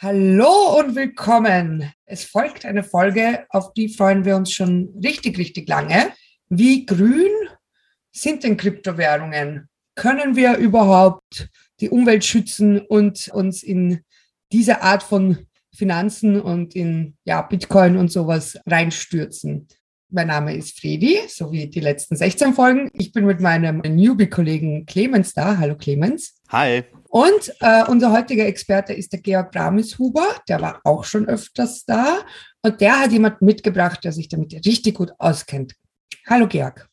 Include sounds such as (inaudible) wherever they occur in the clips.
Hallo und willkommen. Es folgt eine Folge, auf die freuen wir uns schon richtig, richtig lange. Wie grün sind denn Kryptowährungen? Können wir überhaupt die Umwelt schützen und uns in diese Art von Finanzen und in ja, Bitcoin und sowas reinstürzen? Mein Name ist Fredi, so wie die letzten 16 Folgen. Ich bin mit meinem Newbie-Kollegen Clemens da. Hallo Clemens. Hi. Und äh, unser heutiger Experte ist der Georg Bramishuber. Der war auch schon öfters da. Und der hat jemand mitgebracht, der sich damit richtig gut auskennt. Hallo Georg.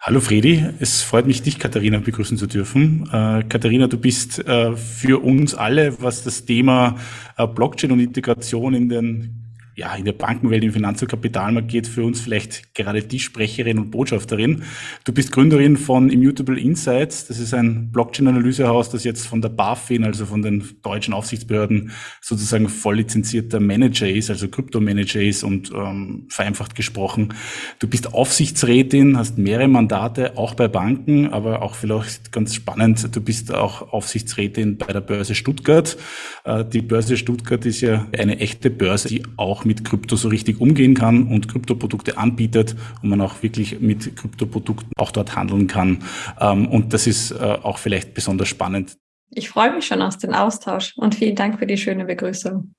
Hallo Fredi, es freut mich, dich, Katharina, begrüßen zu dürfen. Äh, Katharina, du bist äh, für uns alle, was das Thema äh, Blockchain und Integration in den ja, in der Bankenwelt, im Finanz- und Kapitalmarkt geht für uns vielleicht gerade die Sprecherin und Botschafterin. Du bist Gründerin von Immutable Insights. Das ist ein Blockchain-Analysehaus, das jetzt von der BaFin, also von den deutschen Aufsichtsbehörden, sozusagen voll lizenzierter Manager ist, also Kryptomanager ist und ähm, vereinfacht gesprochen. Du bist Aufsichtsrätin, hast mehrere Mandate, auch bei Banken, aber auch vielleicht ganz spannend, du bist auch Aufsichtsrätin bei der Börse Stuttgart. Äh, die Börse Stuttgart ist ja eine echte Börse, die auch mit Krypto so richtig umgehen kann und Kryptoprodukte anbietet und man auch wirklich mit Kryptoprodukten auch dort handeln kann. Ähm, und das ist äh, auch vielleicht besonders spannend. Ich freue mich schon aus dem Austausch und vielen Dank für die schöne Begrüßung.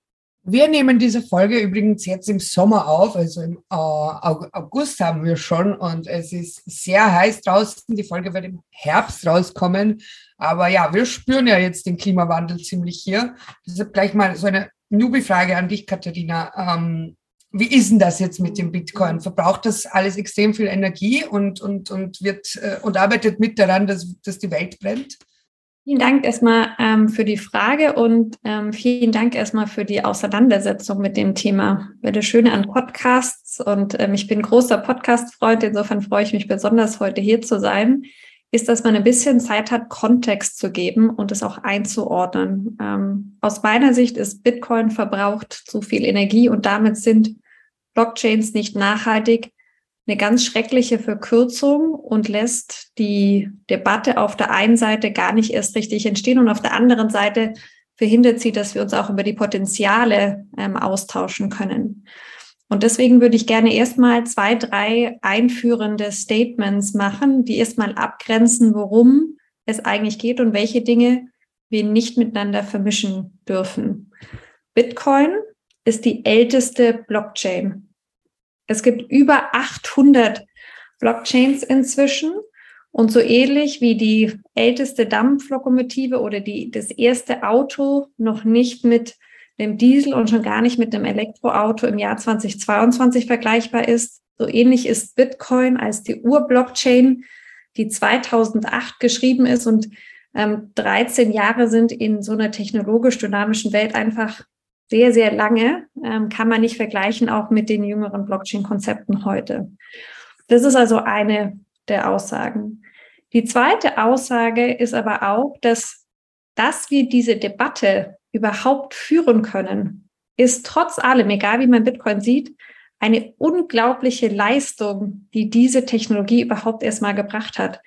Wir nehmen diese Folge übrigens jetzt im Sommer auf, also im äh, August haben wir schon und es ist sehr heiß draußen. Die Folge wird im Herbst rauskommen. Aber ja, wir spüren ja jetzt den Klimawandel ziemlich hier. Deshalb gleich mal so eine Newbie-Frage an dich, Katharina. Ähm, wie ist denn das jetzt mit dem Bitcoin? Verbraucht das alles extrem viel Energie und, und, und, wird, äh, und arbeitet mit daran, dass, dass die Welt brennt? Vielen Dank erstmal ähm, für die Frage und ähm, vielen Dank erstmal für die Auseinandersetzung mit dem Thema. Das Schöne an Podcasts und ähm, ich bin großer Podcast-Freund, insofern freue ich mich besonders, heute hier zu sein ist, dass man ein bisschen Zeit hat, Kontext zu geben und es auch einzuordnen. Ähm, aus meiner Sicht ist Bitcoin verbraucht zu viel Energie und damit sind Blockchains nicht nachhaltig. Eine ganz schreckliche Verkürzung und lässt die Debatte auf der einen Seite gar nicht erst richtig entstehen und auf der anderen Seite verhindert sie, dass wir uns auch über die Potenziale ähm, austauschen können. Und deswegen würde ich gerne erstmal zwei, drei einführende Statements machen, die erstmal abgrenzen, worum es eigentlich geht und welche Dinge wir nicht miteinander vermischen dürfen. Bitcoin ist die älteste Blockchain. Es gibt über 800 Blockchains inzwischen und so ähnlich wie die älteste Dampflokomotive oder die, das erste Auto noch nicht mit dem Diesel und schon gar nicht mit dem Elektroauto im Jahr 2022 vergleichbar ist. So ähnlich ist Bitcoin als die Ur-Blockchain, die 2008 geschrieben ist und ähm, 13 Jahre sind in so einer technologisch dynamischen Welt einfach sehr, sehr lange, ähm, kann man nicht vergleichen, auch mit den jüngeren Blockchain-Konzepten heute. Das ist also eine der Aussagen. Die zweite Aussage ist aber auch, dass, dass wir diese Debatte überhaupt führen können, ist trotz allem, egal wie man Bitcoin sieht, eine unglaubliche Leistung, die diese Technologie überhaupt erstmal gebracht hat.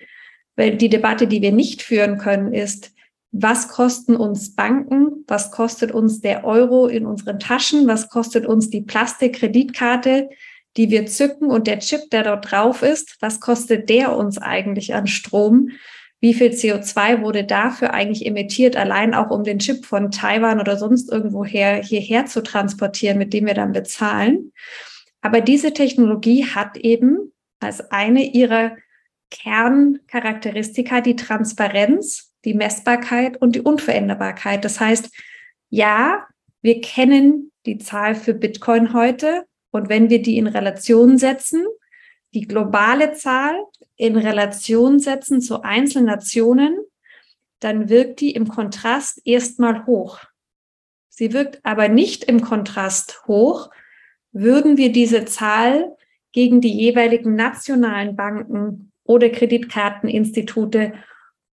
Weil die Debatte, die wir nicht führen können, ist, was kosten uns Banken? Was kostet uns der Euro in unseren Taschen? Was kostet uns die Plastikkreditkarte, die wir zücken und der Chip, der dort drauf ist? Was kostet der uns eigentlich an Strom? Wie viel CO2 wurde dafür eigentlich emittiert, allein auch um den Chip von Taiwan oder sonst irgendwoher hierher zu transportieren, mit dem wir dann bezahlen. Aber diese Technologie hat eben als eine ihrer Kerncharakteristika die Transparenz, die Messbarkeit und die Unveränderbarkeit. Das heißt, ja, wir kennen die Zahl für Bitcoin heute und wenn wir die in Relation setzen, die globale Zahl in Relation setzen zu einzelnen Nationen, dann wirkt die im Kontrast erstmal hoch. Sie wirkt aber nicht im Kontrast hoch, würden wir diese Zahl gegen die jeweiligen nationalen Banken oder Kreditkarteninstitute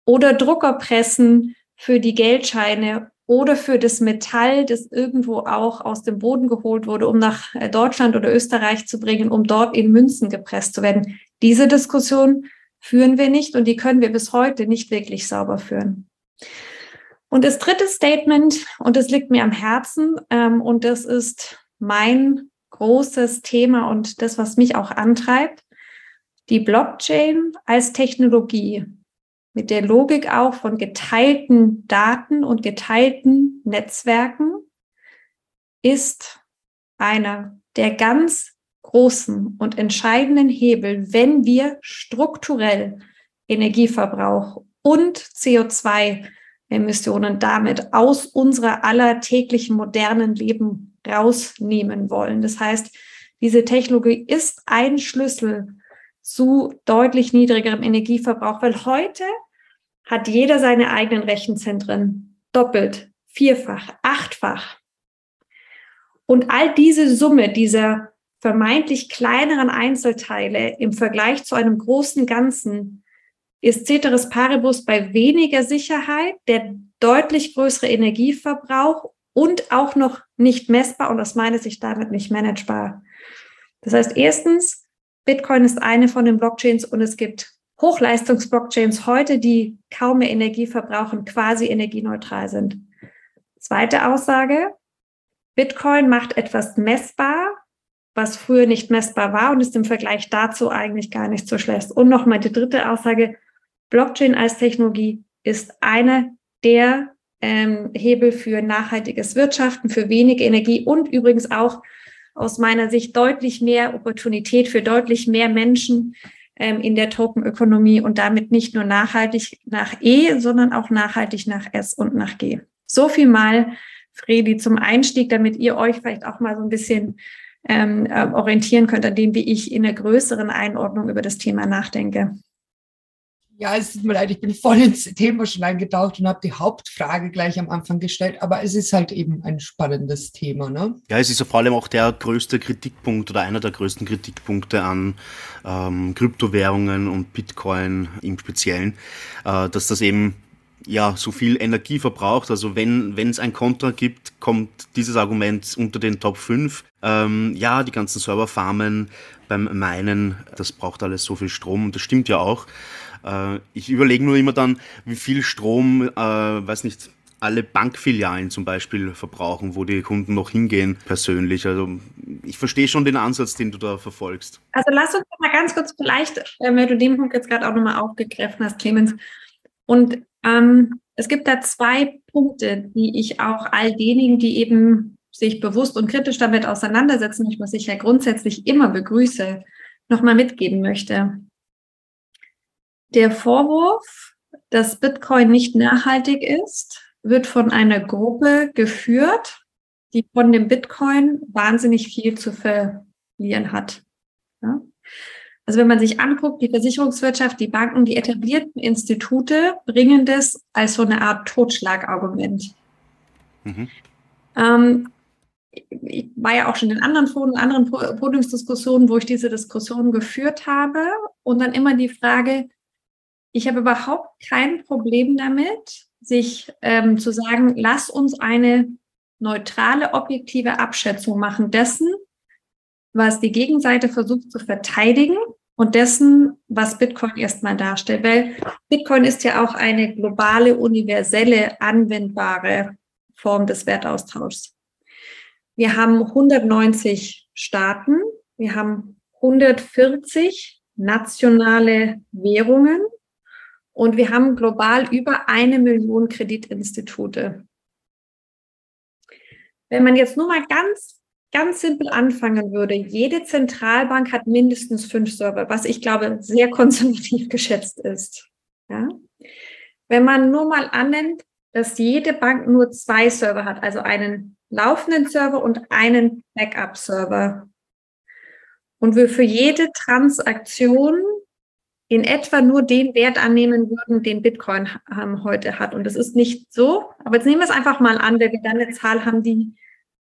oder Druckerpressen für die Geldscheine oder für das Metall, das irgendwo auch aus dem Boden geholt wurde, um nach Deutschland oder Österreich zu bringen, um dort in Münzen gepresst zu werden. Diese Diskussion führen wir nicht und die können wir bis heute nicht wirklich sauber führen. Und das dritte Statement, und das liegt mir am Herzen, ähm, und das ist mein großes Thema und das, was mich auch antreibt, die Blockchain als Technologie mit der Logik auch von geteilten Daten und geteilten Netzwerken ist einer der ganz großen und entscheidenden Hebel, wenn wir strukturell Energieverbrauch und CO2-Emissionen damit aus unserer aller täglichen modernen Leben rausnehmen wollen. Das heißt, diese Technologie ist ein Schlüssel zu deutlich niedrigerem Energieverbrauch, weil heute hat jeder seine eigenen Rechenzentren doppelt, vierfach, achtfach. Und all diese Summe dieser vermeintlich kleineren Einzelteile im Vergleich zu einem großen Ganzen ist Ceteris Paribus bei weniger Sicherheit, der deutlich größere Energieverbrauch und auch noch nicht messbar und aus meiner Sicht damit nicht managebar. Das heißt, erstens, Bitcoin ist eine von den Blockchains und es gibt Hochleistungs-Blockchains heute, die kaum mehr Energie verbrauchen, quasi energieneutral sind. Zweite Aussage, Bitcoin macht etwas messbar, was früher nicht messbar war und ist im Vergleich dazu eigentlich gar nicht so schlecht. Und nochmal die dritte Aussage, Blockchain als Technologie ist einer der ähm, Hebel für nachhaltiges Wirtschaften, für wenig Energie und übrigens auch aus meiner Sicht deutlich mehr Opportunität für deutlich mehr Menschen ähm, in der Tokenökonomie und damit nicht nur nachhaltig nach E, sondern auch nachhaltig nach S und nach G. So viel mal Fredi, zum Einstieg, damit ihr euch vielleicht auch mal so ein bisschen ähm, äh, orientieren könnt an dem, wie ich in einer größeren Einordnung über das Thema nachdenke. Ja, es tut mir leid, ich bin voll ins Thema schon eingetaucht und habe die Hauptfrage gleich am Anfang gestellt, aber es ist halt eben ein spannendes Thema. Ne? Ja, es ist ja vor allem auch der größte Kritikpunkt oder einer der größten Kritikpunkte an ähm, Kryptowährungen und Bitcoin im Speziellen, äh, dass das eben ja, so viel Energie verbraucht. Also wenn es ein Kontra gibt, kommt dieses Argument unter den Top 5. Ähm, ja, die ganzen Serverfarmen beim Meinen, das braucht alles so viel Strom und das stimmt ja auch. Äh, ich überlege nur immer dann, wie viel Strom, äh, weiß nicht, alle Bankfilialen zum Beispiel verbrauchen, wo die Kunden noch hingehen persönlich. Also ich verstehe schon den Ansatz, den du da verfolgst. Also lass uns mal ganz kurz vielleicht, äh, wenn du den Punkt jetzt gerade auch nochmal aufgegriffen hast, Clemens, und ähm, es gibt da zwei Punkte, die ich auch all denjenigen, die eben sich bewusst und kritisch damit auseinandersetzen, was ich ja grundsätzlich immer begrüße, nochmal mitgeben möchte. Der Vorwurf, dass Bitcoin nicht nachhaltig ist, wird von einer Gruppe geführt, die von dem Bitcoin wahnsinnig viel zu verlieren hat. Ja? Also wenn man sich anguckt, die Versicherungswirtschaft, die Banken, die etablierten Institute bringen das als so eine Art Totschlagargument. Mhm. Ähm, ich war ja auch schon in anderen Foren, anderen Podiumsdiskussionen, wo ich diese Diskussion geführt habe und dann immer die Frage, ich habe überhaupt kein Problem damit, sich ähm, zu sagen, lass uns eine neutrale, objektive Abschätzung machen dessen, was die Gegenseite versucht zu verteidigen und dessen, was Bitcoin erstmal darstellt. Weil Bitcoin ist ja auch eine globale, universelle, anwendbare Form des Wertaustauschs. Wir haben 190 Staaten, wir haben 140 nationale Währungen und wir haben global über eine Million Kreditinstitute. Wenn man jetzt nur mal ganz, ganz simpel anfangen würde, jede Zentralbank hat mindestens fünf Server, was ich glaube sehr (laughs) konservativ geschätzt ist. Ja? Wenn man nur mal annimmt, dass jede Bank nur zwei Server hat, also einen laufenden Server und einen Backup-Server. Und wir für jede Transaktion in etwa nur den Wert annehmen würden, den Bitcoin ähm, heute hat. Und das ist nicht so. Aber jetzt nehmen wir es einfach mal an, wenn wir dann eine Zahl haben, die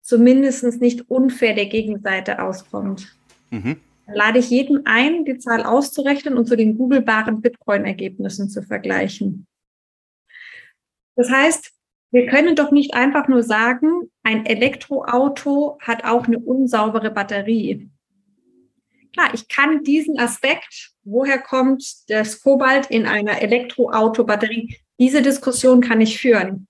zumindest nicht unfair der Gegenseite auskommt. Mhm. Dann lade ich jeden ein, die Zahl auszurechnen und zu den googelbaren Bitcoin-Ergebnissen zu vergleichen. Das heißt, wir können doch nicht einfach nur sagen, ein Elektroauto hat auch eine unsaubere Batterie. Klar, ich kann diesen Aspekt, woher kommt das Kobalt in einer Elektroauto-Batterie, diese Diskussion kann ich führen.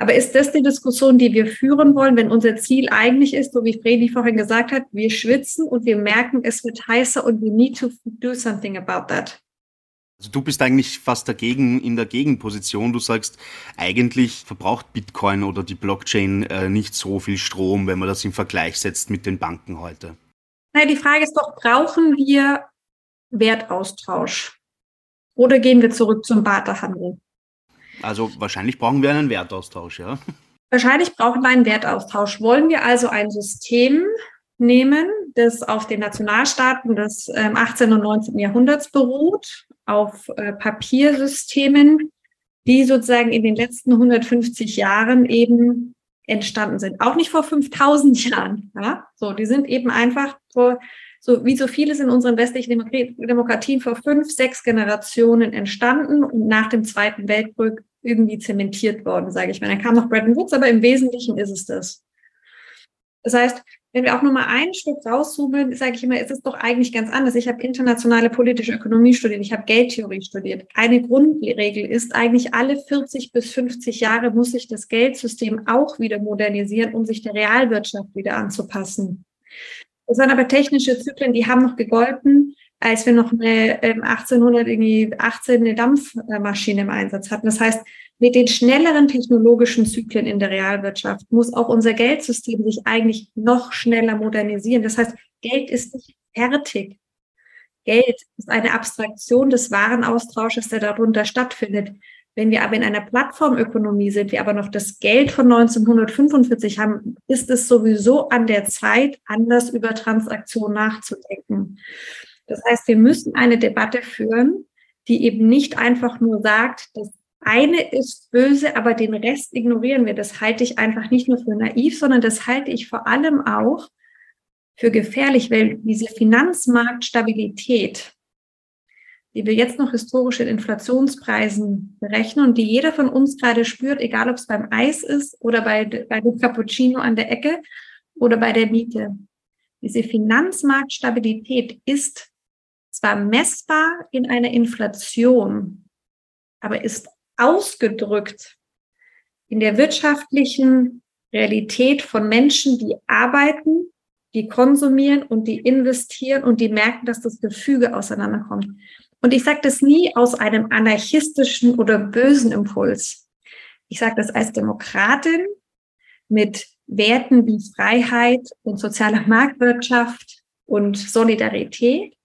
Aber ist das die Diskussion, die wir führen wollen, wenn unser Ziel eigentlich ist, so wie Fredi vorhin gesagt hat, wir schwitzen und wir merken, es wird heißer und we need to do something about that? Also du bist eigentlich fast dagegen in der Gegenposition. Du sagst, eigentlich verbraucht Bitcoin oder die Blockchain äh, nicht so viel Strom, wenn man das im Vergleich setzt mit den Banken heute. Naja, die Frage ist doch, brauchen wir Wertaustausch? Oder gehen wir zurück zum Barterhandel? Also wahrscheinlich brauchen wir einen Wertaustausch, ja. Wahrscheinlich brauchen wir einen Wertaustausch. Wollen wir also ein System nehmen, das auf den Nationalstaaten des 18. Ähm, und 19. Jahrhunderts beruht, auf äh, Papiersystemen, die sozusagen in den letzten 150 Jahren eben entstanden sind. Auch nicht vor 5000 Jahren. Ja? So, die sind eben einfach vor, so wie so vieles in unseren westlichen Demokratien vor fünf, sechs Generationen entstanden und nach dem Zweiten Weltkrieg irgendwie zementiert worden, sage ich mal. Dann kam noch Bretton Woods, aber im Wesentlichen ist es das. Das heißt, wenn wir auch nur mal ein Stück rauszoomen, sage ich immer, es ist doch eigentlich ganz anders. Ich habe internationale politische Ökonomie studiert, ich habe Geldtheorie studiert. Eine Grundregel ist eigentlich, alle 40 bis 50 Jahre muss sich das Geldsystem auch wieder modernisieren, um sich der Realwirtschaft wieder anzupassen. Das waren aber technische Zyklen, die haben noch gegolten, als wir noch eine 1818 ähm, eine Dampfmaschine im Einsatz hatten. Das heißt, mit den schnelleren technologischen Zyklen in der Realwirtschaft muss auch unser Geldsystem sich eigentlich noch schneller modernisieren. Das heißt, Geld ist nicht fertig. Geld ist eine Abstraktion des Warenaustausches, der darunter stattfindet. Wenn wir aber in einer Plattformökonomie sind, wir aber noch das Geld von 1945 haben, ist es sowieso an der Zeit, anders über Transaktionen nachzudenken. Das heißt, wir müssen eine Debatte führen, die eben nicht einfach nur sagt, dass eine ist böse, aber den Rest ignorieren wir. Das halte ich einfach nicht nur für naiv, sondern das halte ich vor allem auch für gefährlich, weil diese Finanzmarktstabilität, die wir jetzt noch historisch in Inflationspreisen berechnen und die jeder von uns gerade spürt, egal ob es beim Eis ist oder bei, bei dem Cappuccino an der Ecke oder bei der Miete. Diese Finanzmarktstabilität ist zwar messbar in einer Inflation, aber ist ausgedrückt in der wirtschaftlichen Realität von Menschen, die arbeiten, die konsumieren und die investieren und die merken, dass das Gefüge auseinanderkommt. Und ich sage das nie aus einem anarchistischen oder bösen Impuls. Ich sage das als Demokratin mit Werten wie Freiheit und soziale Marktwirtschaft und Solidarität.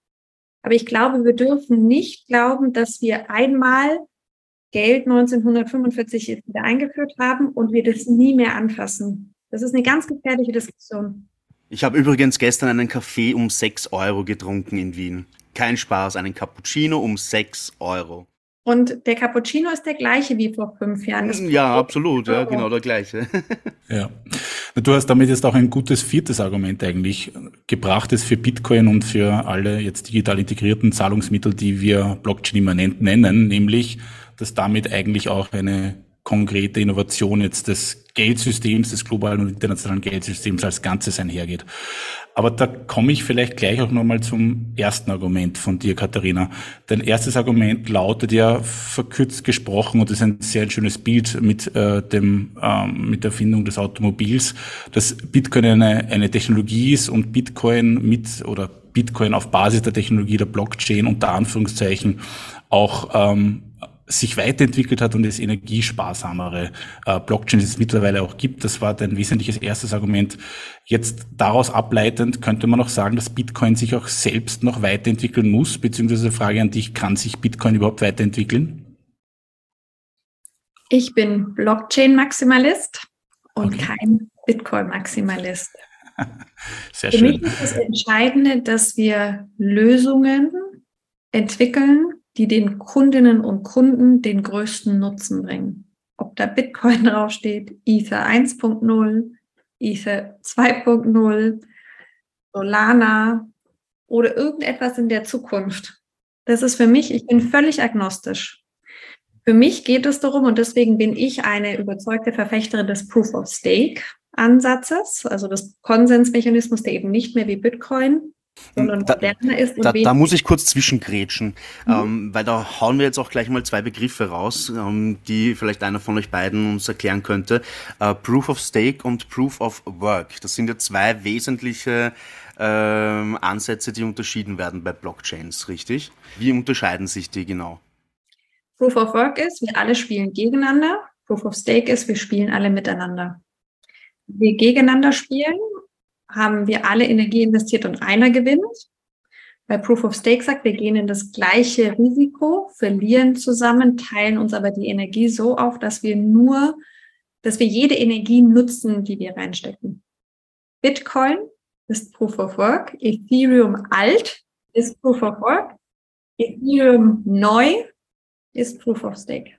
Aber ich glaube, wir dürfen nicht glauben, dass wir einmal Geld 1945 wieder eingeführt haben und wir das nie mehr anfassen. Das ist eine ganz gefährliche Diskussion. Ich habe übrigens gestern einen Kaffee um 6 Euro getrunken in Wien. Kein Spaß, einen Cappuccino um 6 Euro. Und der Cappuccino ist der gleiche wie vor fünf Jahren. Das ja, absolut, ja, genau der gleiche. (laughs) ja. Du hast damit jetzt auch ein gutes viertes Argument eigentlich gebracht, das für Bitcoin und für alle jetzt digital integrierten Zahlungsmittel, die wir Blockchain immanent nennen, nämlich, dass damit eigentlich auch eine konkrete Innovation jetzt des Geldsystems, des globalen und internationalen Geldsystems als Ganzes einhergeht. Aber da komme ich vielleicht gleich auch nochmal zum ersten Argument von dir, Katharina. Dein erstes Argument lautet ja verkürzt gesprochen, und das ist ein sehr schönes Bild mit, äh, dem, ähm, mit der Erfindung des Automobils, dass Bitcoin eine, eine Technologie ist und Bitcoin mit oder Bitcoin auf Basis der Technologie der Blockchain unter Anführungszeichen auch ähm, sich weiterentwickelt hat und es energiesparsamere äh, Blockchains es mittlerweile auch gibt. Das war dein wesentliches erstes Argument. Jetzt daraus ableitend könnte man auch sagen, dass Bitcoin sich auch selbst noch weiterentwickeln muss, beziehungsweise Frage an dich, kann sich Bitcoin überhaupt weiterentwickeln? Ich bin Blockchain-Maximalist und okay. kein Bitcoin-Maximalist. (laughs) Sehr Für schön. mich ist das Entscheidende, dass wir Lösungen entwickeln, die den Kundinnen und Kunden den größten Nutzen bringen. Ob da Bitcoin (laughs) draufsteht, Ether 1.0, Ether 2.0, Solana oder irgendetwas in der Zukunft. Das ist für mich, ich bin völlig agnostisch. Für mich geht es darum, und deswegen bin ich eine überzeugte Verfechterin des Proof of Stake Ansatzes, also des Konsensmechanismus, der eben nicht mehr wie Bitcoin sondern da, moderner ist. Da, da muss ich kurz zwischengrätschen, mhm. ähm, weil da hauen wir jetzt auch gleich mal zwei Begriffe raus, ähm, die vielleicht einer von euch beiden uns erklären könnte. Äh, Proof of Stake und Proof of Work. Das sind ja zwei wesentliche ähm, Ansätze, die unterschieden werden bei Blockchains, richtig? Wie unterscheiden sich die genau? Proof of Work ist, wir alle spielen gegeneinander. Proof of Stake ist, wir spielen alle miteinander. Wir gegeneinander spielen haben wir alle Energie investiert und einer gewinnt. Bei Proof of Stake sagt, wir gehen in das gleiche Risiko, verlieren zusammen, teilen uns aber die Energie so auf, dass wir nur, dass wir jede Energie nutzen, die wir reinstecken. Bitcoin ist Proof of Work, Ethereum alt ist Proof of Work, Ethereum neu ist Proof of Stake.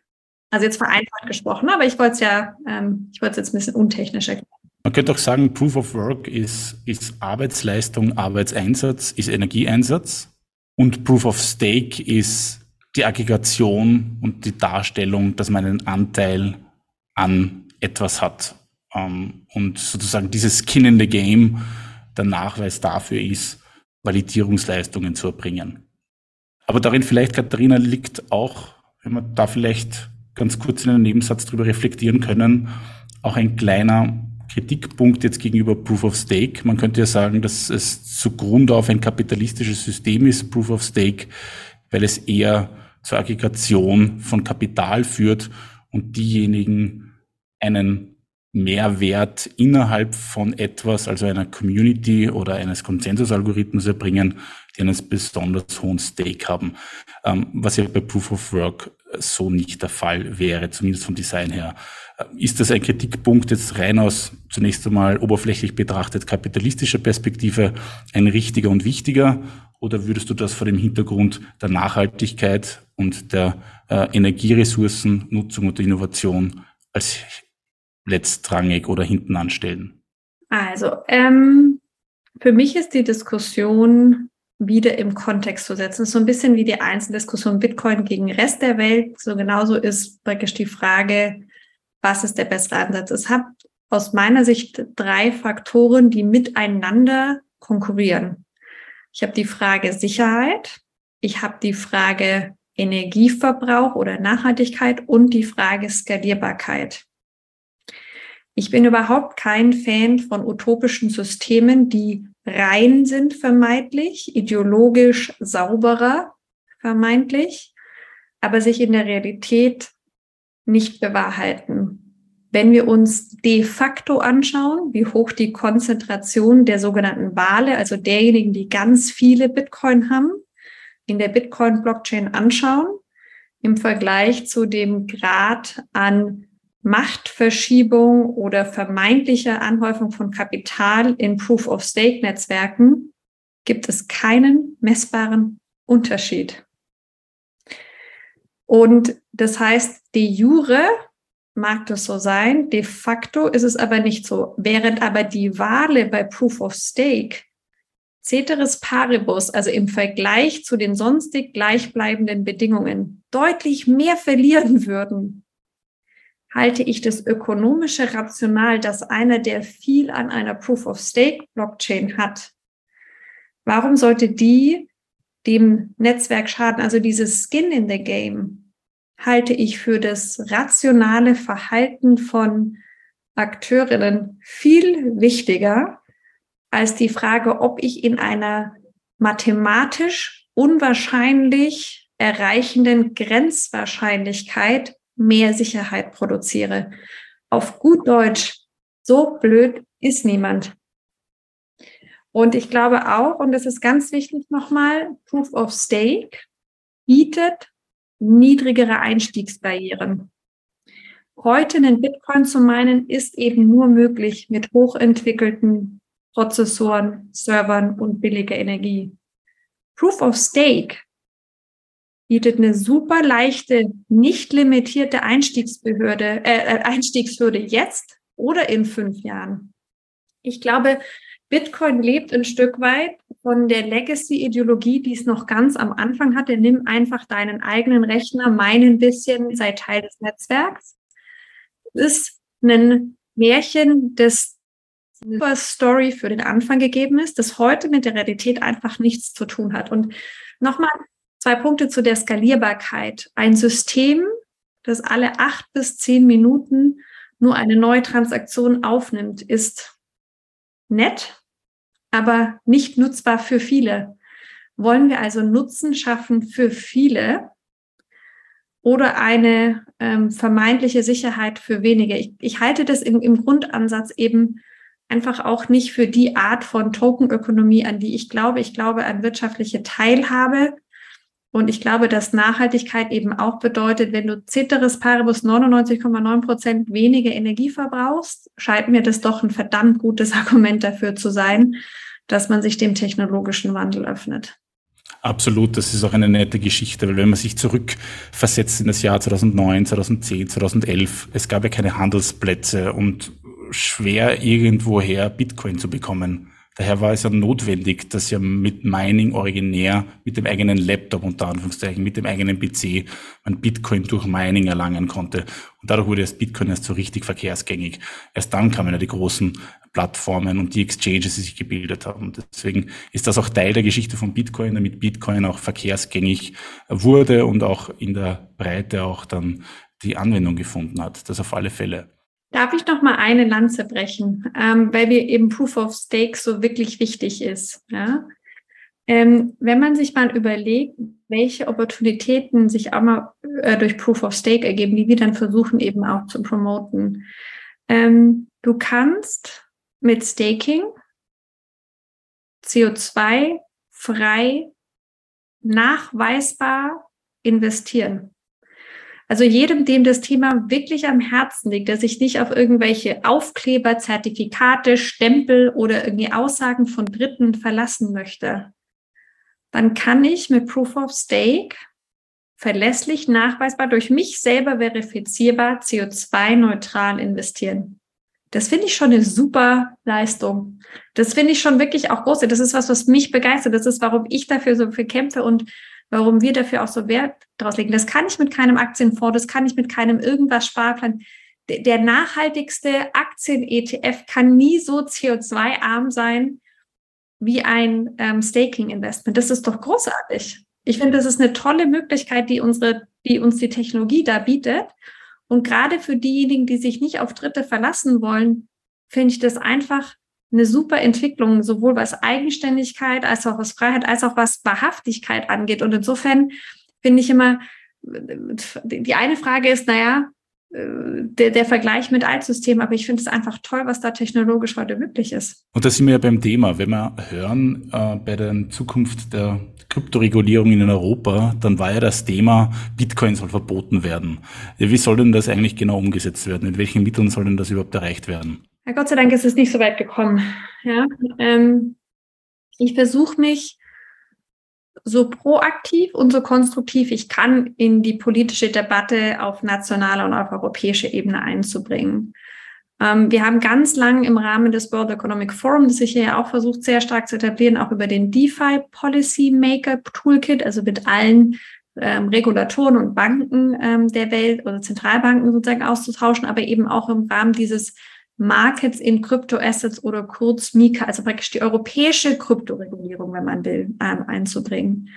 Also jetzt vereinfacht gesprochen, aber ich wollte es ja, ähm, ich wollte es jetzt ein bisschen untechnisch erklären. Man könnte auch sagen, Proof of Work ist, ist Arbeitsleistung, Arbeitseinsatz, ist Energieeinsatz. Und Proof of Stake ist die Aggregation und die Darstellung, dass man einen Anteil an etwas hat. Ähm, und sozusagen dieses Skin in the Game der Nachweis dafür ist, Validierungsleistungen zu erbringen. Aber darin vielleicht, Katharina, liegt auch, wenn wir da vielleicht ganz kurz in einem Nebensatz drüber reflektieren können, auch ein kleiner Kritikpunkt jetzt gegenüber Proof of Stake. Man könnte ja sagen, dass es zugrunde auf ein kapitalistisches System ist, Proof of Stake, weil es eher zur Aggregation von Kapital führt und diejenigen einen Mehrwert innerhalb von etwas, also einer Community oder eines Konsensusalgorithmus erbringen, die einen besonders hohen Stake haben, ähm, was ja bei Proof of Work so nicht der Fall wäre, zumindest vom Design her. Ist das ein Kritikpunkt jetzt rein aus zunächst einmal oberflächlich betrachtet kapitalistischer Perspektive ein richtiger und wichtiger? Oder würdest du das vor dem Hintergrund der Nachhaltigkeit und der äh, Energieressourcennutzung und der Innovation als letztrangig oder hinten anstellen? Also, ähm, für mich ist die Diskussion wieder im Kontext zu setzen. So ein bisschen wie die Einzeldiskussion Bitcoin gegen Rest der Welt. So genauso ist praktisch die Frage, was ist der bessere Ansatz? Es hat aus meiner Sicht drei Faktoren, die miteinander konkurrieren. Ich habe die Frage Sicherheit, ich habe die Frage Energieverbrauch oder Nachhaltigkeit und die Frage Skalierbarkeit. Ich bin überhaupt kein Fan von utopischen Systemen, die rein sind vermeintlich, ideologisch sauberer vermeintlich, aber sich in der Realität nicht bewahrheiten. Wenn wir uns de facto anschauen, wie hoch die Konzentration der sogenannten Wale, also derjenigen, die ganz viele Bitcoin haben, in der Bitcoin-Blockchain anschauen, im Vergleich zu dem Grad an Machtverschiebung oder vermeintlicher Anhäufung von Kapital in Proof-of-Stake-Netzwerken, gibt es keinen messbaren Unterschied. Und das heißt, de jure mag das so sein, de facto ist es aber nicht so. Während aber die Wale bei Proof of Stake Ceteris paribus, also im Vergleich zu den sonstig gleichbleibenden Bedingungen, deutlich mehr verlieren würden, halte ich das ökonomische Rational, dass einer, der viel an einer Proof of Stake Blockchain hat, warum sollte die dem Netzwerk schaden. Also dieses Skin in the Game halte ich für das rationale Verhalten von Akteurinnen viel wichtiger als die Frage, ob ich in einer mathematisch unwahrscheinlich erreichenden Grenzwahrscheinlichkeit mehr Sicherheit produziere. Auf gut Deutsch, so blöd ist niemand. Und ich glaube auch, und das ist ganz wichtig nochmal, Proof of Stake bietet niedrigere Einstiegsbarrieren. Heute einen Bitcoin zu meinen, ist eben nur möglich mit hochentwickelten Prozessoren, Servern und billiger Energie. Proof of Stake bietet eine super leichte, nicht limitierte Einstiegsbehörde, äh, Einstiegshürde jetzt oder in fünf Jahren. Ich glaube, Bitcoin lebt ein Stück weit von der Legacy-Ideologie, die es noch ganz am Anfang hatte. Nimm einfach deinen eigenen Rechner, meinen bisschen, sei Teil des Netzwerks. Es ist ein Märchen, das eine Story für den Anfang gegeben ist, das heute mit der Realität einfach nichts zu tun hat. Und nochmal zwei Punkte zu der Skalierbarkeit. Ein System, das alle acht bis zehn Minuten nur eine neue Transaktion aufnimmt, ist nett, aber nicht nutzbar für viele. Wollen wir also Nutzen schaffen für viele oder eine ähm, vermeintliche Sicherheit für wenige? Ich, ich halte das im, im Grundansatz eben einfach auch nicht für die Art von Tokenökonomie, an die ich glaube. Ich glaube an wirtschaftliche Teilhabe. Und ich glaube, dass Nachhaltigkeit eben auch bedeutet, wenn du Ceteris Paribus 99,9 Prozent weniger Energie verbrauchst, scheint mir das doch ein verdammt gutes (laughs) Argument dafür zu sein, dass man sich dem technologischen Wandel öffnet. Absolut, das ist auch eine nette Geschichte, weil wenn man sich zurückversetzt in das Jahr 2009, 2010, 2011, es gab ja keine Handelsplätze und schwer irgendwoher Bitcoin zu bekommen. Daher war es ja notwendig, dass ja mit Mining originär, mit dem eigenen Laptop unter Anführungszeichen, mit dem eigenen PC, man Bitcoin durch Mining erlangen konnte. Und dadurch wurde das Bitcoin erst so richtig verkehrsgängig. Erst dann kamen ja die großen Plattformen und die Exchanges, die sich gebildet haben. Deswegen ist das auch Teil der Geschichte von Bitcoin, damit Bitcoin auch verkehrsgängig wurde und auch in der Breite auch dann die Anwendung gefunden hat. Das auf alle Fälle. Darf ich noch mal eine Lanze brechen, ähm, weil mir eben Proof of Stake so wirklich wichtig ist. Ja? Ähm, wenn man sich mal überlegt, welche Opportunitäten sich auch mal äh, durch Proof of Stake ergeben, die wir dann versuchen eben auch zu promoten. Ähm, du kannst mit Staking CO2 frei nachweisbar investieren. Also jedem, dem das Thema wirklich am Herzen liegt, der sich nicht auf irgendwelche Aufkleber, Zertifikate, Stempel oder irgendwie Aussagen von Dritten verlassen möchte, dann kann ich mit Proof of Stake verlässlich, nachweisbar, durch mich selber verifizierbar CO2-neutral investieren. Das finde ich schon eine super Leistung. Das finde ich schon wirklich auch groß. Das ist was, was mich begeistert. Das ist, warum ich dafür so viel kämpfe und warum wir dafür auch so Wert draus legen. Das kann ich mit keinem Aktienfonds, das kann ich mit keinem irgendwas Sparplan. Der nachhaltigste Aktien-ETF kann nie so CO2-arm sein wie ein ähm, Staking-Investment. Das ist doch großartig. Ich finde, das ist eine tolle Möglichkeit, die unsere, die uns die Technologie da bietet. Und gerade für diejenigen, die sich nicht auf Dritte verlassen wollen, finde ich das einfach eine super Entwicklung, sowohl was Eigenständigkeit als auch was Freiheit, als auch was Wahrhaftigkeit angeht. Und insofern finde ich immer, die eine Frage ist, naja, der, der Vergleich mit Altsystem, aber ich finde es einfach toll, was da technologisch heute möglich ist. Und da sind wir ja beim Thema. Wenn wir hören, äh, bei der Zukunft der Kryptoregulierung in Europa, dann war ja das Thema, Bitcoin soll verboten werden. Wie soll denn das eigentlich genau umgesetzt werden? In welchen Mitteln soll denn das überhaupt erreicht werden? Ja, Gott sei Dank ist es nicht so weit gekommen. Ja, ähm, ich versuche mich so proaktiv und so konstruktiv ich kann in die politische Debatte auf nationaler und auf europäischer Ebene einzubringen. Ähm, wir haben ganz lang im Rahmen des World Economic Forum, das sich hier ja auch versucht, sehr stark zu etablieren, auch über den DeFi Policy Maker Toolkit, also mit allen ähm, Regulatoren und Banken ähm, der Welt oder Zentralbanken sozusagen auszutauschen, aber eben auch im Rahmen dieses Markets in Kryptoassets oder kurz Mika, also praktisch die europäische Kryptoregulierung, wenn man will, ähm, einzubringen.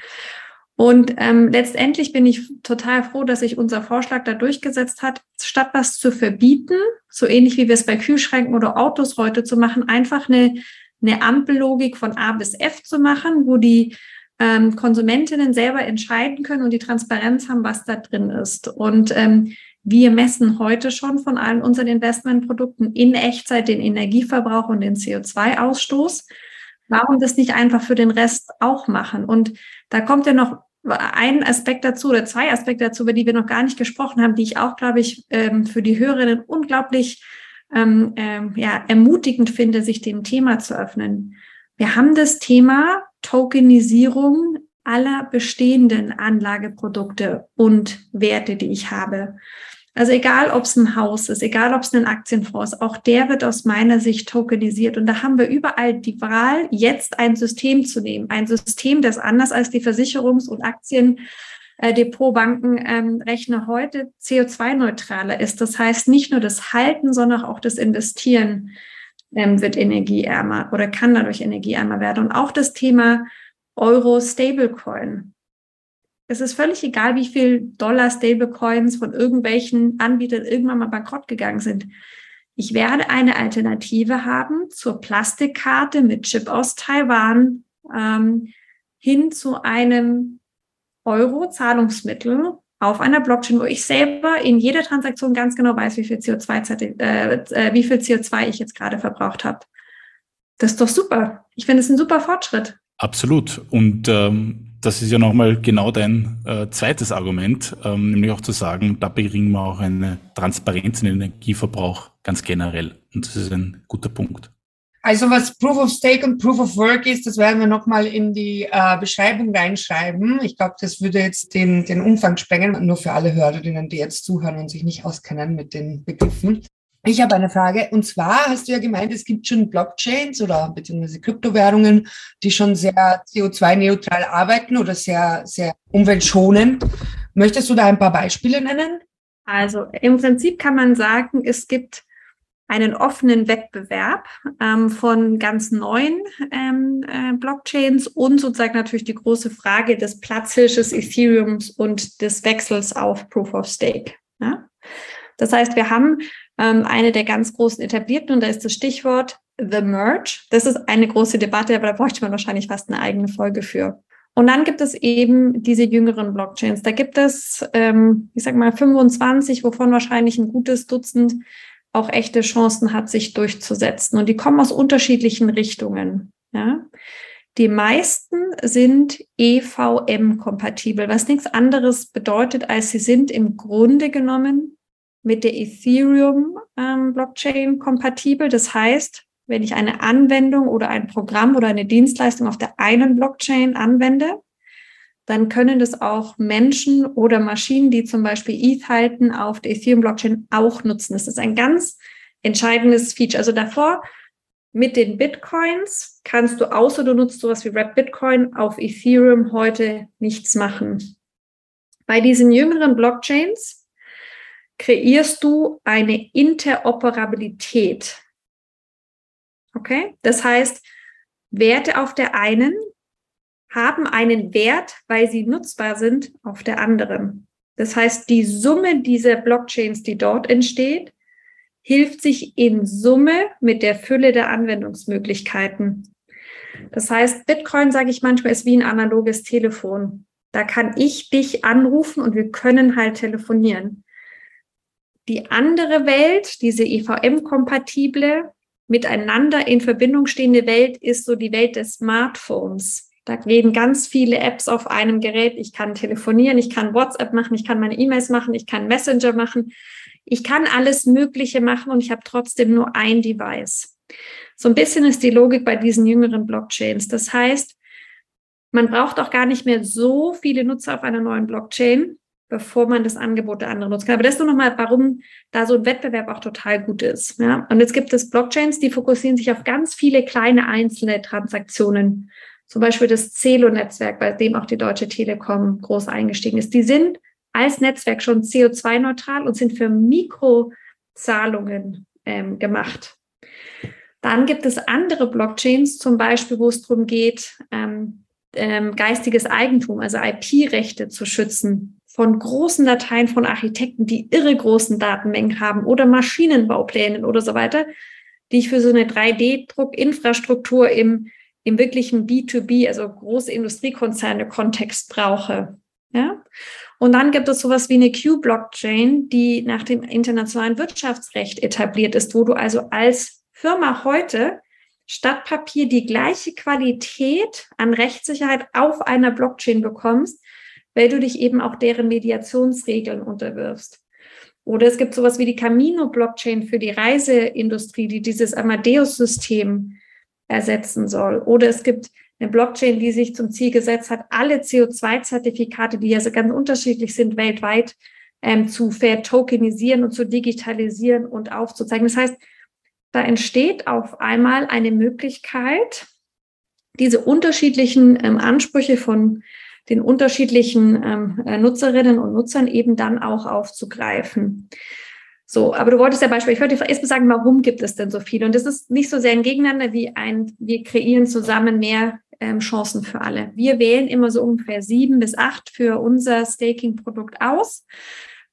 Und ähm, letztendlich bin ich total froh, dass sich unser Vorschlag da durchgesetzt hat, statt was zu verbieten, so ähnlich wie wir es bei Kühlschränken oder Autos heute zu machen, einfach eine, eine Ampellogik von A bis F zu machen, wo die ähm, Konsumentinnen selber entscheiden können und die Transparenz haben, was da drin ist. Und ähm, wir messen heute schon von allen unseren Investmentprodukten in Echtzeit den Energieverbrauch und den CO2-Ausstoß. Warum das nicht einfach für den Rest auch machen? Und da kommt ja noch ein Aspekt dazu oder zwei Aspekte dazu, über die wir noch gar nicht gesprochen haben, die ich auch, glaube ich, ähm, für die Hörerinnen unglaublich ähm, ähm, ja, ermutigend finde, sich dem Thema zu öffnen. Wir haben das Thema Tokenisierung aller bestehenden Anlageprodukte und Werte, die ich habe. Also egal, ob es ein Haus ist, egal, ob es ein Aktienfonds auch der wird aus meiner Sicht tokenisiert. Und da haben wir überall die Wahl, jetzt ein System zu nehmen. Ein System, das anders als die Versicherungs- und Aktiendepotbankenrechner ähm, heute CO2-neutraler ist. Das heißt, nicht nur das Halten, sondern auch das Investieren ähm, wird energieärmer oder kann dadurch energieärmer werden. Und auch das Thema Euro Stablecoin. Es ist völlig egal, wie viel Dollar Stablecoins von irgendwelchen Anbietern irgendwann mal bankrott gegangen sind. Ich werde eine Alternative haben zur Plastikkarte mit Chip aus Taiwan ähm, hin zu einem Euro-Zahlungsmittel auf einer Blockchain, wo ich selber in jeder Transaktion ganz genau weiß, wie viel CO2, äh, äh, wie viel CO2 ich jetzt gerade verbraucht habe. Das ist doch super. Ich finde es ein super Fortschritt. Absolut. Und ähm, das ist ja nochmal genau dein äh, zweites Argument, ähm, nämlich auch zu sagen, da bringen wir auch eine Transparenz in den Energieverbrauch ganz generell. Und das ist ein guter Punkt. Also was Proof of Stake und Proof of Work ist, das werden wir nochmal in die äh, Beschreibung reinschreiben. Ich glaube, das würde jetzt den, den Umfang sprengen, nur für alle Hörerinnen, die jetzt zuhören und sich nicht auskennen mit den Begriffen. Ich habe eine Frage, und zwar hast du ja gemeint, es gibt schon Blockchains oder beziehungsweise Kryptowährungen, die schon sehr CO2-neutral arbeiten oder sehr, sehr umweltschonend. Möchtest du da ein paar Beispiele nennen? Also im Prinzip kann man sagen, es gibt einen offenen Wettbewerb ähm, von ganz neuen ähm, äh, Blockchains und sozusagen natürlich die große Frage des Platzhirsches Ethereums und des Wechsels auf Proof of Stake. Ja? Das heißt, wir haben ähm, eine der ganz großen etablierten und da ist das Stichwort The Merge. Das ist eine große Debatte, aber da bräuchte man wahrscheinlich fast eine eigene Folge für. Und dann gibt es eben diese jüngeren Blockchains. Da gibt es, ähm, ich sag mal, 25, wovon wahrscheinlich ein gutes Dutzend auch echte Chancen hat, sich durchzusetzen. Und die kommen aus unterschiedlichen Richtungen. Ja? Die meisten sind EVM-kompatibel, was nichts anderes bedeutet, als sie sind im Grunde genommen mit der Ethereum-Blockchain ähm, kompatibel. Das heißt, wenn ich eine Anwendung oder ein Programm oder eine Dienstleistung auf der einen Blockchain anwende, dann können das auch Menschen oder Maschinen, die zum Beispiel ETH halten, auf der Ethereum-Blockchain auch nutzen. Das ist ein ganz entscheidendes Feature. Also davor mit den Bitcoins kannst du, außer du nutzt sowas wie Red Bitcoin, auf Ethereum heute nichts machen. Bei diesen jüngeren Blockchains kreierst du eine Interoperabilität. Okay? Das heißt, Werte auf der einen haben einen Wert, weil sie nutzbar sind auf der anderen. Das heißt, die Summe dieser Blockchains, die dort entsteht, hilft sich in Summe mit der Fülle der Anwendungsmöglichkeiten. Das heißt, Bitcoin, sage ich manchmal, ist wie ein analoges Telefon. Da kann ich dich anrufen und wir können halt telefonieren. Die andere Welt, diese EVM-kompatible, miteinander in Verbindung stehende Welt, ist so die Welt des Smartphones. Da gehen ganz viele Apps auf einem Gerät. Ich kann telefonieren, ich kann WhatsApp machen, ich kann meine E-Mails machen, ich kann Messenger machen. Ich kann alles Mögliche machen und ich habe trotzdem nur ein Device. So ein bisschen ist die Logik bei diesen jüngeren Blockchains. Das heißt, man braucht auch gar nicht mehr so viele Nutzer auf einer neuen Blockchain, bevor man das Angebot der anderen nutzen kann. Aber das ist nur nochmal, warum da so ein Wettbewerb auch total gut ist. Ja? Und jetzt gibt es Blockchains, die fokussieren sich auf ganz viele kleine einzelne Transaktionen zum Beispiel das Celo-Netzwerk, bei dem auch die Deutsche Telekom groß eingestiegen ist, die sind als Netzwerk schon CO2-neutral und sind für Mikrozahlungen ähm, gemacht. Dann gibt es andere Blockchains, zum Beispiel, wo es darum geht, ähm, ähm, geistiges Eigentum, also IP-Rechte zu schützen von großen Dateien von Architekten, die irre großen Datenmengen haben oder Maschinenbauplänen oder so weiter, die ich für so eine 3D-Druckinfrastruktur im im wirklichen B2B, also große Industriekonzerne-Kontext brauche. Ja? Und dann gibt es sowas wie eine Q-Blockchain, die nach dem internationalen Wirtschaftsrecht etabliert ist, wo du also als Firma heute statt Papier die gleiche Qualität an Rechtssicherheit auf einer Blockchain bekommst, weil du dich eben auch deren Mediationsregeln unterwirfst. Oder es gibt sowas wie die Camino-Blockchain für die Reiseindustrie, die dieses Amadeus-System ersetzen soll. Oder es gibt eine Blockchain, die sich zum Ziel gesetzt hat, alle CO2-Zertifikate, die ja so ganz unterschiedlich sind, weltweit ähm, zu vertokenisieren und zu digitalisieren und aufzuzeigen. Das heißt, da entsteht auf einmal eine Möglichkeit, diese unterschiedlichen ähm, Ansprüche von den unterschiedlichen ähm, äh, Nutzerinnen und Nutzern eben dann auch aufzugreifen. So, aber du wolltest ja beispielsweise, ich wollte erst sagen, warum gibt es denn so viele? Und das ist nicht so sehr ein Gegeneinander wie ein, wir kreieren zusammen mehr ähm, Chancen für alle. Wir wählen immer so ungefähr sieben bis acht für unser Staking-Produkt aus.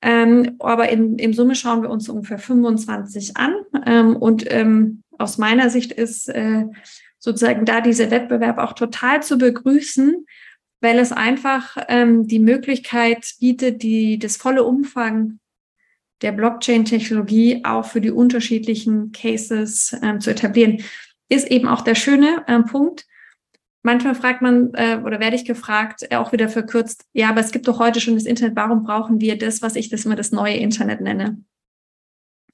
Ähm, aber in, in Summe schauen wir uns ungefähr 25 an. Ähm, und ähm, aus meiner Sicht ist äh, sozusagen da dieser Wettbewerb auch total zu begrüßen, weil es einfach ähm, die Möglichkeit bietet, die, das volle Umfang der Blockchain-Technologie auch für die unterschiedlichen Cases ähm, zu etablieren. Ist eben auch der schöne äh, Punkt. Manchmal fragt man äh, oder werde ich gefragt, äh, auch wieder verkürzt, ja, aber es gibt doch heute schon das Internet, warum brauchen wir das, was ich das immer das neue Internet nenne?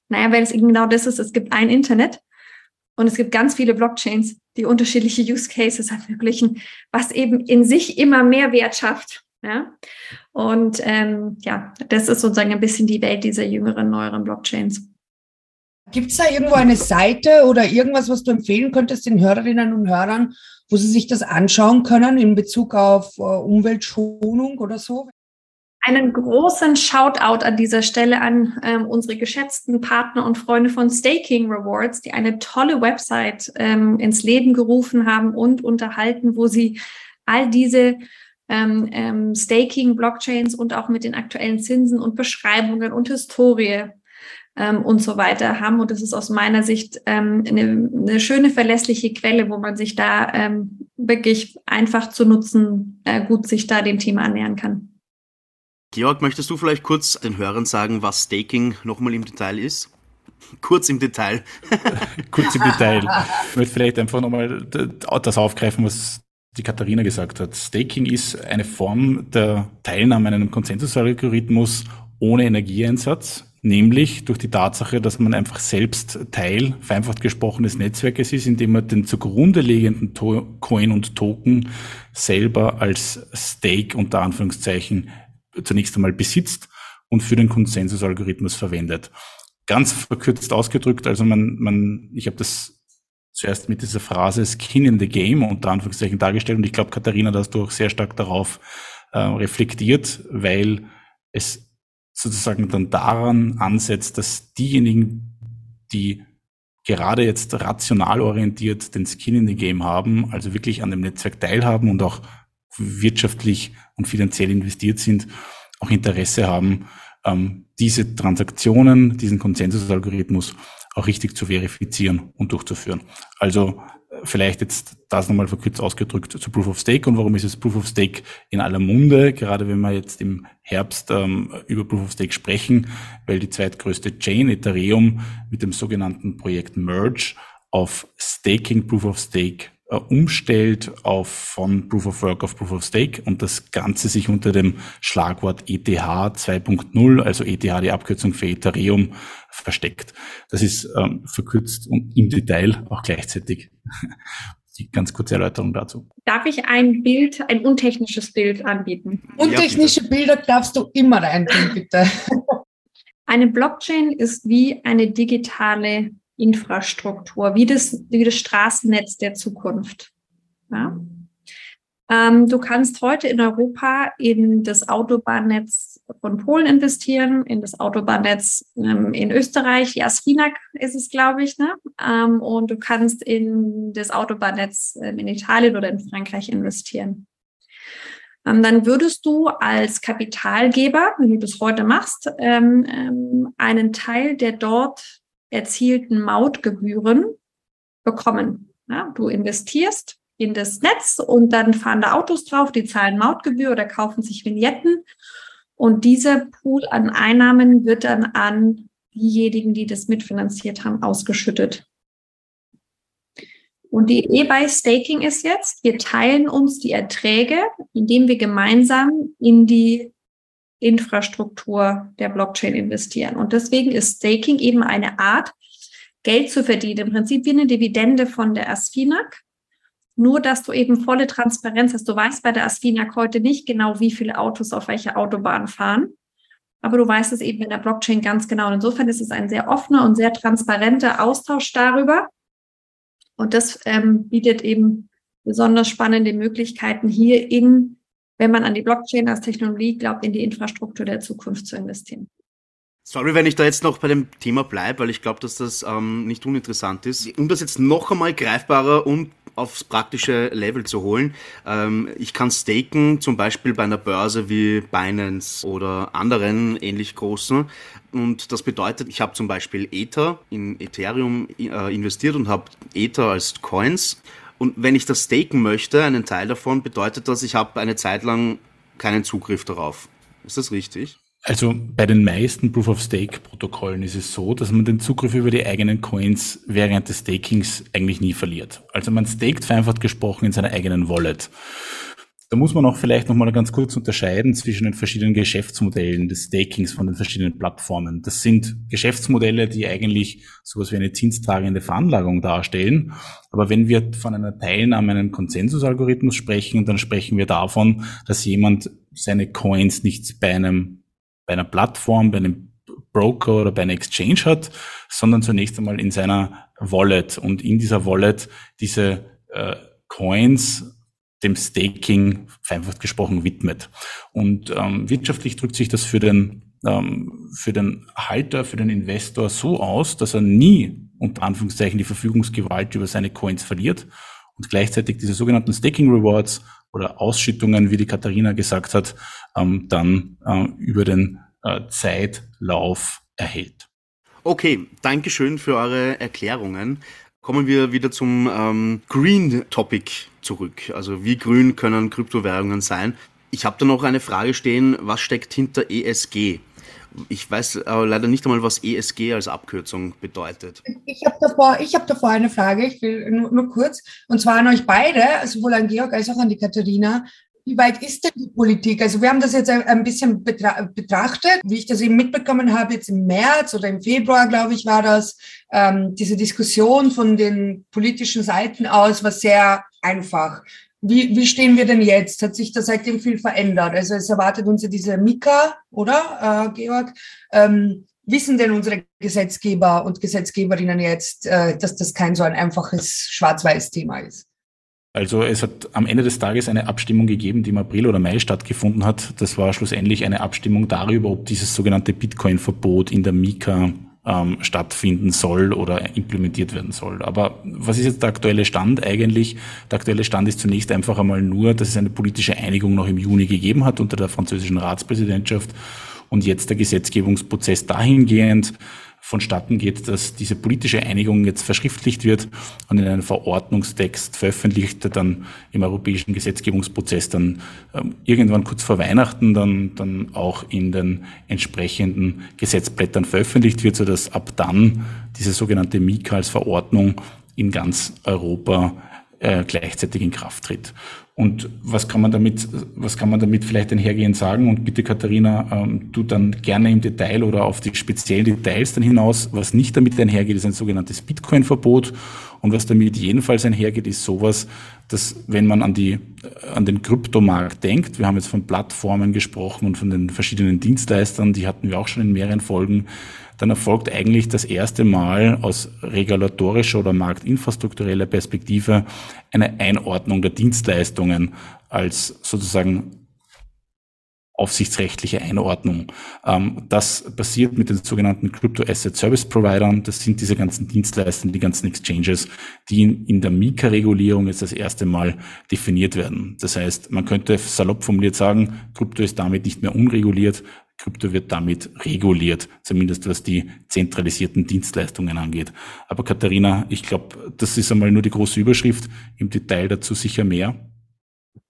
Naja, weil es eben genau das ist, es gibt ein Internet und es gibt ganz viele Blockchains, die unterschiedliche Use Cases ermöglichen, was eben in sich immer mehr Wert schafft. Ja? Und ähm, ja, das ist sozusagen ein bisschen die Welt dieser jüngeren, neueren Blockchains. Gibt es da irgendwo eine Seite oder irgendwas, was du empfehlen könntest den Hörerinnen und Hörern, wo sie sich das anschauen können in Bezug auf äh, Umweltschonung oder so? Einen großen Shoutout an dieser Stelle an ähm, unsere geschätzten Partner und Freunde von Staking Rewards, die eine tolle Website ähm, ins Leben gerufen haben und unterhalten, wo sie all diese ähm, ähm, Staking-Blockchains und auch mit den aktuellen Zinsen und Beschreibungen und Historie ähm, und so weiter haben. Und das ist aus meiner Sicht ähm, eine, eine schöne, verlässliche Quelle, wo man sich da ähm, wirklich einfach zu nutzen, äh, gut sich da dem Thema annähern kann. Georg, möchtest du vielleicht kurz den Hörern sagen, was Staking nochmal im Detail ist? Kurz im Detail. (laughs) Kurz im Detail. Ich möchte vielleicht einfach nochmal das aufgreifen, was die Katharina gesagt hat. Staking ist eine Form der Teilnahme an einem Konsensusalgorithmus ohne Energieeinsatz, nämlich durch die Tatsache, dass man einfach selbst Teil, vereinfacht gesprochen, des Netzwerkes ist, indem man den zugrunde liegenden Coin und Token selber als Stake unter Anführungszeichen zunächst einmal besitzt und für den Konsensusalgorithmus verwendet. Ganz verkürzt ausgedrückt, also man, man, ich habe das zuerst mit dieser Phrase Skin in the Game unter Anführungszeichen dargestellt. Und ich glaube, Katharina, da hast du auch sehr stark darauf äh, reflektiert, weil es sozusagen dann daran ansetzt, dass diejenigen, die gerade jetzt rational orientiert den Skin in the Game haben, also wirklich an dem Netzwerk teilhaben und auch wirtschaftlich und finanziell investiert sind, auch Interesse haben, ähm, diese Transaktionen, diesen Konsensusalgorithmus auch richtig zu verifizieren und durchzuführen. Also äh, vielleicht jetzt das nochmal verkürzt ausgedrückt zu Proof of Stake und warum ist es Proof of Stake in aller Munde, gerade wenn wir jetzt im Herbst ähm, über Proof of Stake sprechen, weil die zweitgrößte Chain Ethereum mit dem sogenannten Projekt Merge auf Staking Proof of Stake äh, umstellt auf von Proof of Work auf Proof of Stake und das Ganze sich unter dem Schlagwort ETH 2.0, also ETH die Abkürzung für Ethereum, versteckt. Das ist ähm, verkürzt und im Detail auch gleichzeitig (laughs) die ganz kurze Erläuterung dazu. Darf ich ein Bild, ein untechnisches Bild anbieten? Untechnische Bilder darfst du immer reintun, bitte. (laughs) Eine Blockchain ist wie eine digitale Infrastruktur, wie das, wie das Straßennetz der Zukunft. Ja? Ähm, du kannst heute in Europa in das Autobahnnetz von Polen investieren, in das Autobahnnetz ähm, in Österreich, Jasfinak ist es, glaube ich, ne? Ähm, und du kannst in das Autobahnnetz ähm, in Italien oder in Frankreich investieren. Ähm, dann würdest du als Kapitalgeber, wenn du das heute machst, ähm, einen Teil der dort erzielten Mautgebühren bekommen. Ja, du investierst in das Netz und dann fahren da Autos drauf, die zahlen Mautgebühr oder kaufen sich Vignetten. Und dieser Pool an Einnahmen wird dann an diejenigen, die das mitfinanziert haben, ausgeschüttet. Und die Idee bei Staking ist jetzt, wir teilen uns die Erträge, indem wir gemeinsam in die Infrastruktur der Blockchain investieren. Und deswegen ist Staking eben eine Art, Geld zu verdienen. Im Prinzip wie eine Dividende von der Asfinag. Nur, dass du eben volle Transparenz hast. Du weißt bei der Asfinag heute nicht genau, wie viele Autos auf welcher Autobahn fahren. Aber du weißt es eben in der Blockchain ganz genau. Und insofern ist es ein sehr offener und sehr transparenter Austausch darüber. Und das ähm, bietet eben besonders spannende Möglichkeiten hier in wenn man an die Blockchain als Technologie glaubt, in die Infrastruktur der Zukunft zu investieren. Sorry, wenn ich da jetzt noch bei dem Thema bleibe, weil ich glaube, dass das ähm, nicht uninteressant ist. Um das jetzt noch einmal greifbarer und aufs praktische Level zu holen. Ähm, ich kann staken, zum Beispiel bei einer Börse wie Binance oder anderen ähnlich großen. Und das bedeutet, ich habe zum Beispiel Ether in Ethereum äh, investiert und habe Ether als Coins. Und wenn ich das staken möchte, einen Teil davon, bedeutet das, ich habe eine Zeit lang keinen Zugriff darauf. Ist das richtig? Also bei den meisten Proof-of-Stake-Protokollen ist es so, dass man den Zugriff über die eigenen Coins während des Stakings eigentlich nie verliert. Also man staked vereinfacht gesprochen in seiner eigenen Wallet. Da muss man auch vielleicht nochmal ganz kurz unterscheiden zwischen den verschiedenen Geschäftsmodellen des Stakings von den verschiedenen Plattformen. Das sind Geschäftsmodelle, die eigentlich sowas wie eine zinstragende Veranlagung darstellen. Aber wenn wir von einer Teilnahme einem Konsensusalgorithmus sprechen, dann sprechen wir davon, dass jemand seine Coins nicht bei einem bei einer Plattform, bei einem Broker oder bei einer Exchange hat, sondern zunächst einmal in seiner Wallet und in dieser Wallet diese äh, Coins dem Staking vereinfacht gesprochen widmet. Und ähm, wirtschaftlich drückt sich das für den, ähm, für den Halter, für den Investor so aus, dass er nie unter Anführungszeichen die Verfügungsgewalt über seine Coins verliert und gleichzeitig diese sogenannten Staking Rewards oder Ausschüttungen, wie die Katharina gesagt hat, ähm, dann äh, über den äh, Zeitlauf erhält. Okay, Dankeschön für eure Erklärungen. Kommen wir wieder zum ähm, Green Topic zurück. Also wie grün können Kryptowährungen sein? Ich habe da noch eine Frage stehen, was steckt hinter ESG? Ich weiß äh, leider nicht einmal, was ESG als Abkürzung bedeutet. Ich habe davor, hab davor eine Frage, ich will nur, nur kurz, und zwar an euch beide, sowohl an Georg als auch an die Katharina. Wie weit ist denn die Politik? Also wir haben das jetzt ein bisschen betra betrachtet, wie ich das eben mitbekommen habe, jetzt im März oder im Februar, glaube ich, war das, ähm, diese Diskussion von den politischen Seiten aus war sehr einfach. Wie, wie stehen wir denn jetzt? Hat sich da seitdem viel verändert? Also es erwartet uns ja diese Mika, oder, äh, Georg? Ähm, wissen denn unsere Gesetzgeber und Gesetzgeberinnen jetzt, äh, dass das kein so ein einfaches Schwarz-Weiß-Thema ist? Also es hat am Ende des Tages eine Abstimmung gegeben, die im April oder Mai stattgefunden hat. Das war schlussendlich eine Abstimmung darüber, ob dieses sogenannte Bitcoin-Verbot in der Mika ähm, stattfinden soll oder implementiert werden soll. Aber was ist jetzt der aktuelle Stand eigentlich? Der aktuelle Stand ist zunächst einfach einmal nur, dass es eine politische Einigung noch im Juni gegeben hat unter der französischen Ratspräsidentschaft und jetzt der Gesetzgebungsprozess dahingehend vonstatten geht, dass diese politische Einigung jetzt verschriftlicht wird und in einem Verordnungstext veröffentlicht, der dann im europäischen Gesetzgebungsprozess dann ähm, irgendwann kurz vor Weihnachten dann, dann auch in den entsprechenden Gesetzblättern veröffentlicht wird, sodass ab dann diese sogenannte Mika als Verordnung in ganz Europa äh, gleichzeitig in Kraft tritt. Und was kann man damit, was kann man damit vielleicht einhergehend sagen? Und bitte, Katharina, ähm, du dann gerne im Detail oder auf die speziellen Details dann hinaus. Was nicht damit einhergeht, ist ein sogenanntes Bitcoin-Verbot. Und was damit jedenfalls einhergeht, ist sowas, dass wenn man an die, an den Kryptomarkt denkt, wir haben jetzt von Plattformen gesprochen und von den verschiedenen Dienstleistern, die hatten wir auch schon in mehreren Folgen, dann erfolgt eigentlich das erste Mal aus regulatorischer oder marktinfrastruktureller Perspektive eine Einordnung der Dienstleistungen als sozusagen aufsichtsrechtliche Einordnung. Ähm, das passiert mit den sogenannten Crypto Asset Service Providern. Das sind diese ganzen Dienstleister, die ganzen Exchanges, die in der Mika-Regulierung jetzt das erste Mal definiert werden. Das heißt, man könnte salopp formuliert sagen, Krypto ist damit nicht mehr unreguliert. Krypto wird damit reguliert, zumindest was die zentralisierten Dienstleistungen angeht. Aber Katharina, ich glaube, das ist einmal nur die große Überschrift. Im Detail dazu sicher mehr.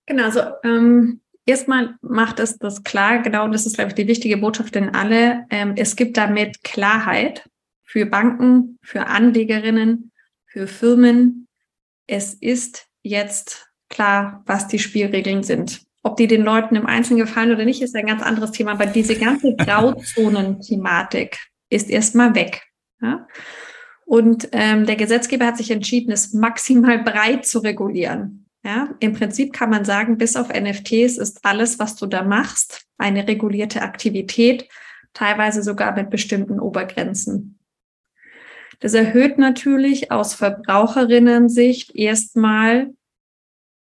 Genau, also ähm, erstmal macht es das klar, genau, das ist, glaube ich, die wichtige Botschaft in alle. Ähm, es gibt damit Klarheit für Banken, für Anlegerinnen, für Firmen. Es ist jetzt klar, was die Spielregeln sind. Ob die den Leuten im Einzelnen gefallen oder nicht, ist ein ganz anderes Thema. Aber diese ganze (laughs) Grauzonen-Thematik ist erstmal weg. Ja? Und ähm, der Gesetzgeber hat sich entschieden, es maximal breit zu regulieren. Ja, im Prinzip kann man sagen, bis auf NFTs ist alles, was du da machst, eine regulierte Aktivität, teilweise sogar mit bestimmten Obergrenzen. Das erhöht natürlich aus Verbraucherinnen-Sicht erstmal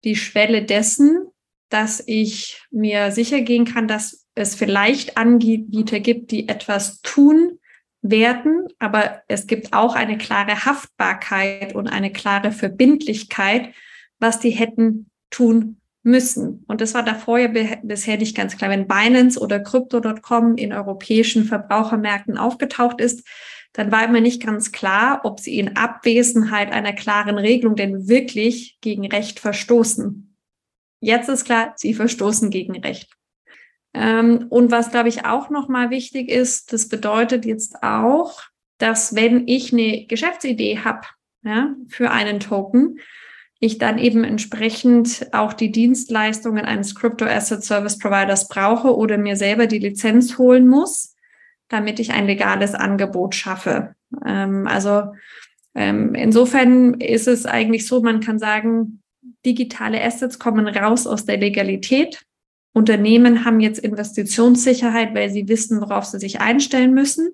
die Schwelle dessen, dass ich mir sicher gehen kann, dass es vielleicht Anbieter gibt, die etwas tun werden, aber es gibt auch eine klare Haftbarkeit und eine klare Verbindlichkeit, was die hätten tun müssen. Und das war davor ja bisher nicht ganz klar. Wenn Binance oder Crypto.com in europäischen Verbrauchermärkten aufgetaucht ist, dann war immer nicht ganz klar, ob sie in Abwesenheit einer klaren Regelung denn wirklich gegen Recht verstoßen. Jetzt ist klar, sie verstoßen gegen Recht. Ähm, und was, glaube ich, auch nochmal wichtig ist, das bedeutet jetzt auch, dass wenn ich eine Geschäftsidee habe ja, für einen Token, ich dann eben entsprechend auch die Dienstleistungen eines Crypto Asset Service Providers brauche oder mir selber die Lizenz holen muss, damit ich ein legales Angebot schaffe. Ähm, also ähm, insofern ist es eigentlich so, man kann sagen, digitale Assets kommen raus aus der Legalität. Unternehmen haben jetzt Investitionssicherheit, weil sie wissen, worauf sie sich einstellen müssen.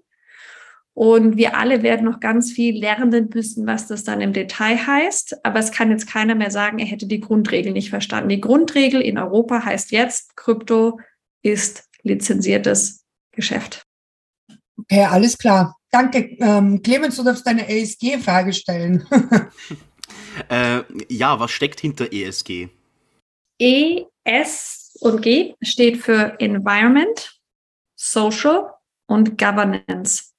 Und wir alle werden noch ganz viel lernen müssen, was das dann im Detail heißt. Aber es kann jetzt keiner mehr sagen, er hätte die Grundregel nicht verstanden. Die Grundregel in Europa heißt jetzt, Krypto ist lizenziertes Geschäft. Okay, alles klar. Danke. Ähm, Clemens, du darfst deine ESG-Frage stellen. (laughs) äh, ja, was steckt hinter ESG? E, S und G steht für Environment, Social und Governance.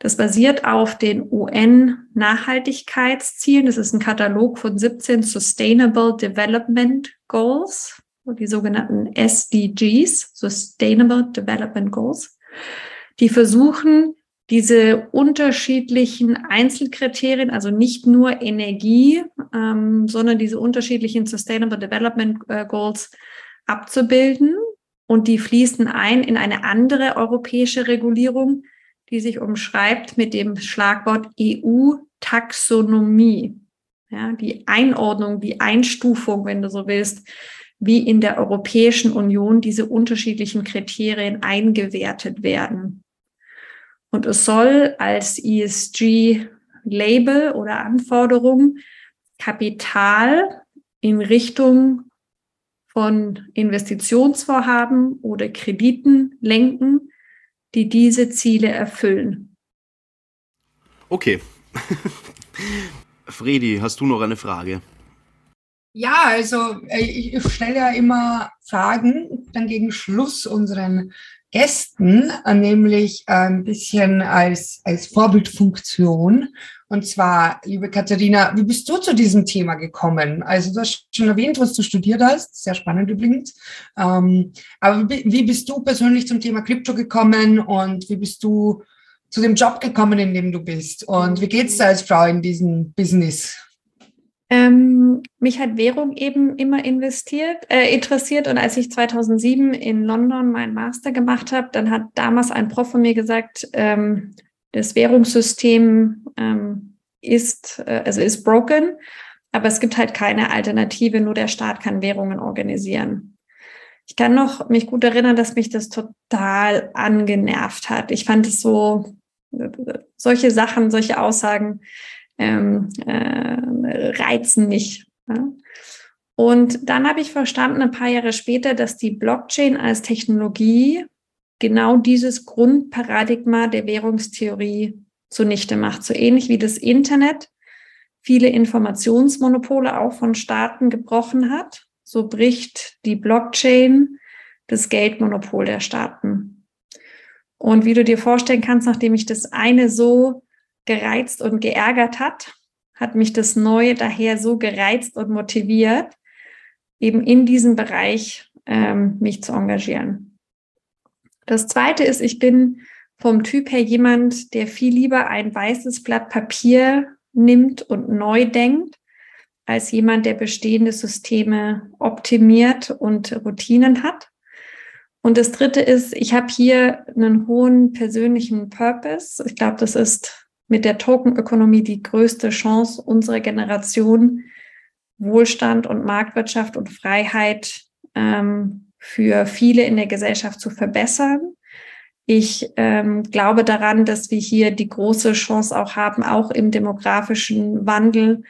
Das basiert auf den UN-Nachhaltigkeitszielen. Das ist ein Katalog von 17 Sustainable Development Goals, die sogenannten SDGs, Sustainable Development Goals, die versuchen, diese unterschiedlichen Einzelkriterien, also nicht nur Energie, ähm, sondern diese unterschiedlichen Sustainable Development äh, Goals abzubilden. Und die fließen ein in eine andere europäische Regulierung, die sich umschreibt mit dem Schlagwort EU-Taxonomie. Ja, die Einordnung, die Einstufung, wenn du so willst, wie in der Europäischen Union diese unterschiedlichen Kriterien eingewertet werden. Und es soll als ESG-Label oder Anforderung Kapital in Richtung von Investitionsvorhaben oder Krediten lenken, die diese Ziele erfüllen. Okay. (laughs) Fredi, hast du noch eine Frage? Ja, also äh, ich stelle ja immer Fragen dann gegen Schluss unseren Gästen, äh, nämlich ein bisschen als, als Vorbildfunktion. Und zwar, liebe Katharina, wie bist du zu diesem Thema gekommen? Also du hast schon erwähnt, was du studiert hast, sehr spannend übrigens. Ähm, aber wie bist du persönlich zum Thema Krypto gekommen und wie bist du zu dem Job gekommen, in dem du bist? Und wie geht's da als Frau in diesem Business? Ähm, mich hat Währung eben immer investiert, äh, interessiert und als ich 2007 in London meinen Master gemacht habe, dann hat damals ein Prof von mir gesagt, ähm, das Währungssystem ähm, ist, äh, also ist broken, aber es gibt halt keine Alternative, nur der Staat kann Währungen organisieren. Ich kann noch mich gut erinnern, dass mich das total angenervt hat. Ich fand es so, solche Sachen, solche Aussagen ähm, äh, reizen mich. Ja? Und dann habe ich verstanden, ein paar Jahre später, dass die Blockchain als Technologie genau dieses Grundparadigma der Währungstheorie zunichte macht. So ähnlich wie das Internet viele Informationsmonopole auch von Staaten gebrochen hat, so bricht die Blockchain das Geldmonopol der Staaten. Und wie du dir vorstellen kannst, nachdem ich das eine so gereizt und geärgert hat, hat mich das Neue daher so gereizt und motiviert, eben in diesem Bereich ähm, mich zu engagieren. Das zweite ist, ich bin vom Typ her jemand, der viel lieber ein weißes Blatt Papier nimmt und neu denkt, als jemand, der bestehende Systeme optimiert und Routinen hat. Und das dritte ist, ich habe hier einen hohen persönlichen Purpose. Ich glaube, das ist mit der Tokenökonomie die größte Chance unserer Generation, Wohlstand und Marktwirtschaft und Freiheit ähm, für viele in der Gesellschaft zu verbessern. Ich ähm, glaube daran, dass wir hier die große Chance auch haben, auch im demografischen Wandel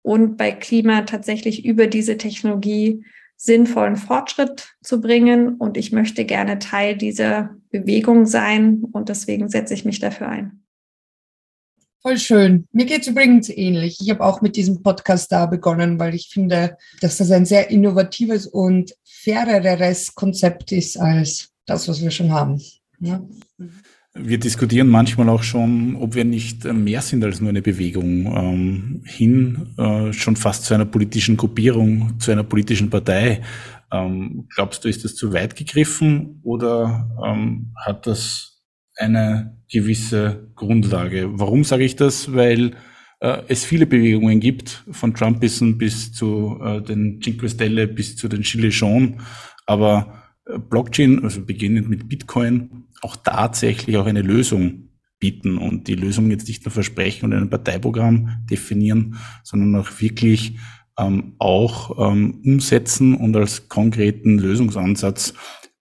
und bei Klima tatsächlich über diese Technologie sinnvollen Fortschritt zu bringen. Und ich möchte gerne Teil dieser Bewegung sein. Und deswegen setze ich mich dafür ein. Voll schön. Mir geht es übrigens ähnlich. Ich habe auch mit diesem Podcast da begonnen, weil ich finde, dass das ein sehr innovatives und faireres Konzept ist als das, was wir schon haben. Ja. Wir diskutieren manchmal auch schon, ob wir nicht mehr sind als nur eine Bewegung, ähm, hin äh, schon fast zu einer politischen Gruppierung, zu einer politischen Partei. Ähm, glaubst du, ist das zu weit gegriffen oder ähm, hat das eine gewisse Grundlage? Warum sage ich das? Weil äh, es viele Bewegungen gibt, von Trumpism bis zu äh, den Cinque Stelle bis zu den Gilets jaunes, aber äh, Blockchain, also beginnend mit Bitcoin, auch tatsächlich auch eine Lösung bieten und die Lösung jetzt nicht nur versprechen und ein Parteiprogramm definieren, sondern auch wirklich ähm, auch ähm, umsetzen und als konkreten Lösungsansatz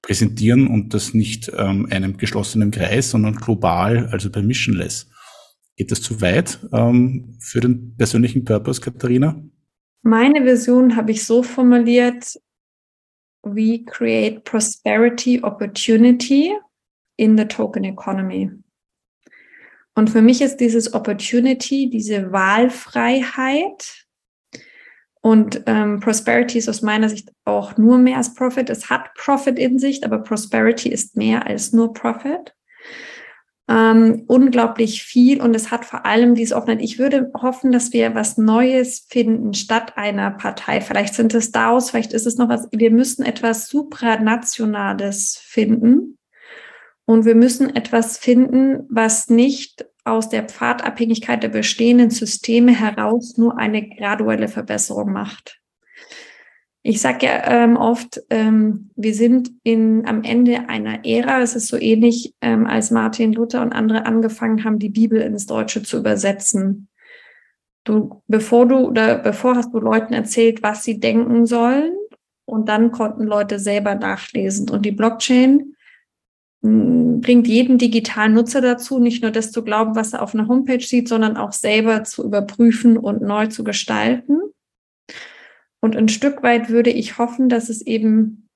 präsentieren und das nicht ähm, einem geschlossenen Kreis, sondern global, also permissionless. Geht das zu weit ähm, für den persönlichen Purpose, Katharina? Meine Vision habe ich so formuliert, we create prosperity opportunity in the token economy. Und für mich ist dieses Opportunity, diese Wahlfreiheit und ähm, Prosperity ist aus meiner Sicht auch nur mehr als Profit. Es hat Profit in sich, aber Prosperity ist mehr als nur Profit. Ähm, unglaublich viel und es hat vor allem diese Offenheit. Ich würde hoffen, dass wir was Neues finden statt einer Partei. Vielleicht sind es DAOs, vielleicht ist es noch was. Wir müssen etwas supranationales finden und wir müssen etwas finden, was nicht aus der Pfadabhängigkeit der bestehenden Systeme heraus nur eine graduelle Verbesserung macht. Ich sage ja ähm, oft, ähm, wir sind in, am Ende einer Ära. Es ist so ähnlich, ähm, als Martin Luther und andere angefangen haben, die Bibel ins Deutsche zu übersetzen. Du, bevor du oder bevor hast du Leuten erzählt, was sie denken sollen, und dann konnten Leute selber nachlesen. Und die Blockchain bringt jeden digitalen Nutzer dazu, nicht nur das zu glauben, was er auf einer Homepage sieht, sondern auch selber zu überprüfen und neu zu gestalten. Und ein Stück weit würde ich hoffen, dass es eben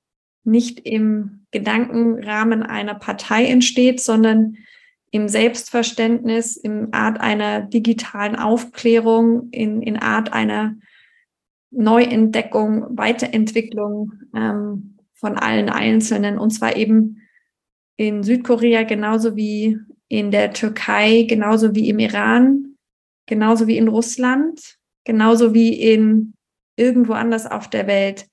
nicht im Gedankenrahmen einer Partei entsteht, sondern im Selbstverständnis, im Art einer digitalen Aufklärung, in, in Art einer Neuentdeckung, Weiterentwicklung ähm, von allen Einzelnen. Und zwar eben in Südkorea genauso wie in der Türkei, genauso wie im Iran, genauso wie in Russland, genauso wie in irgendwo anders auf der Welt.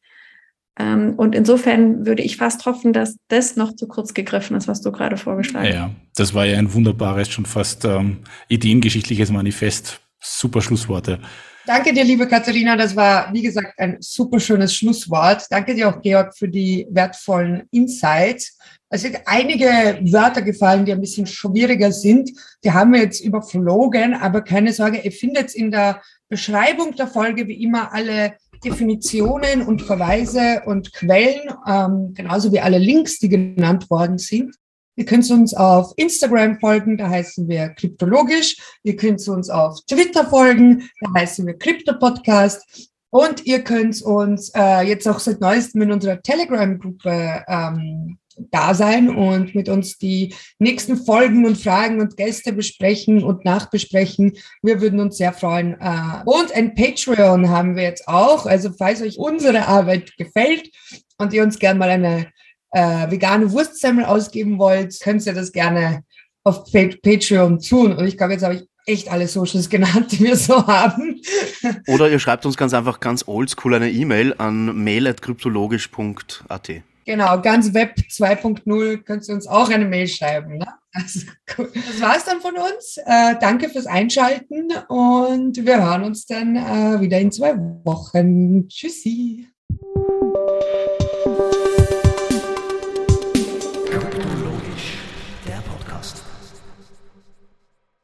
Ähm, und insofern würde ich fast hoffen, dass das noch zu kurz gegriffen ist, was du gerade vorgeschlagen hast. Ja, das war ja ein wunderbares, schon fast ähm, ideengeschichtliches Manifest. Super Schlussworte. Danke dir, liebe Katharina. Das war, wie gesagt, ein super schönes Schlusswort. Danke dir auch, Georg, für die wertvollen Insights. Es sind einige Wörter gefallen, die ein bisschen schwieriger sind. Die haben wir jetzt überflogen, aber keine Sorge, ihr findet in der Beschreibung der Folge wie immer alle Definitionen und Verweise und Quellen, ähm, genauso wie alle Links, die genannt worden sind. Ihr könnt uns auf Instagram folgen, da heißen wir Kryptologisch. Ihr könnt uns auf Twitter folgen, da heißen wir Krypto-Podcast. Und ihr könnt uns äh, jetzt auch seit neuestem in unserer Telegram-Gruppe ähm, da sein und mit uns die nächsten Folgen und Fragen und Gäste besprechen und nachbesprechen. Wir würden uns sehr freuen. Äh, und ein Patreon haben wir jetzt auch. Also falls euch unsere Arbeit gefällt und ihr uns gerne mal eine äh, vegane Wurstsemmel ausgeben wollt, könnt ihr das gerne auf Patreon tun. Und ich glaube, jetzt habe ich echt alle Socials (laughs) genannt, die wir so haben. Oder ihr schreibt uns ganz einfach ganz oldschool eine E-Mail an mail.kryptologisch.at. Genau, ganz Web 2.0 könnt ihr uns auch eine Mail schreiben. Ne? Also, cool. Das war's dann von uns. Äh, danke fürs Einschalten und wir hören uns dann äh, wieder in zwei Wochen. Tschüssi.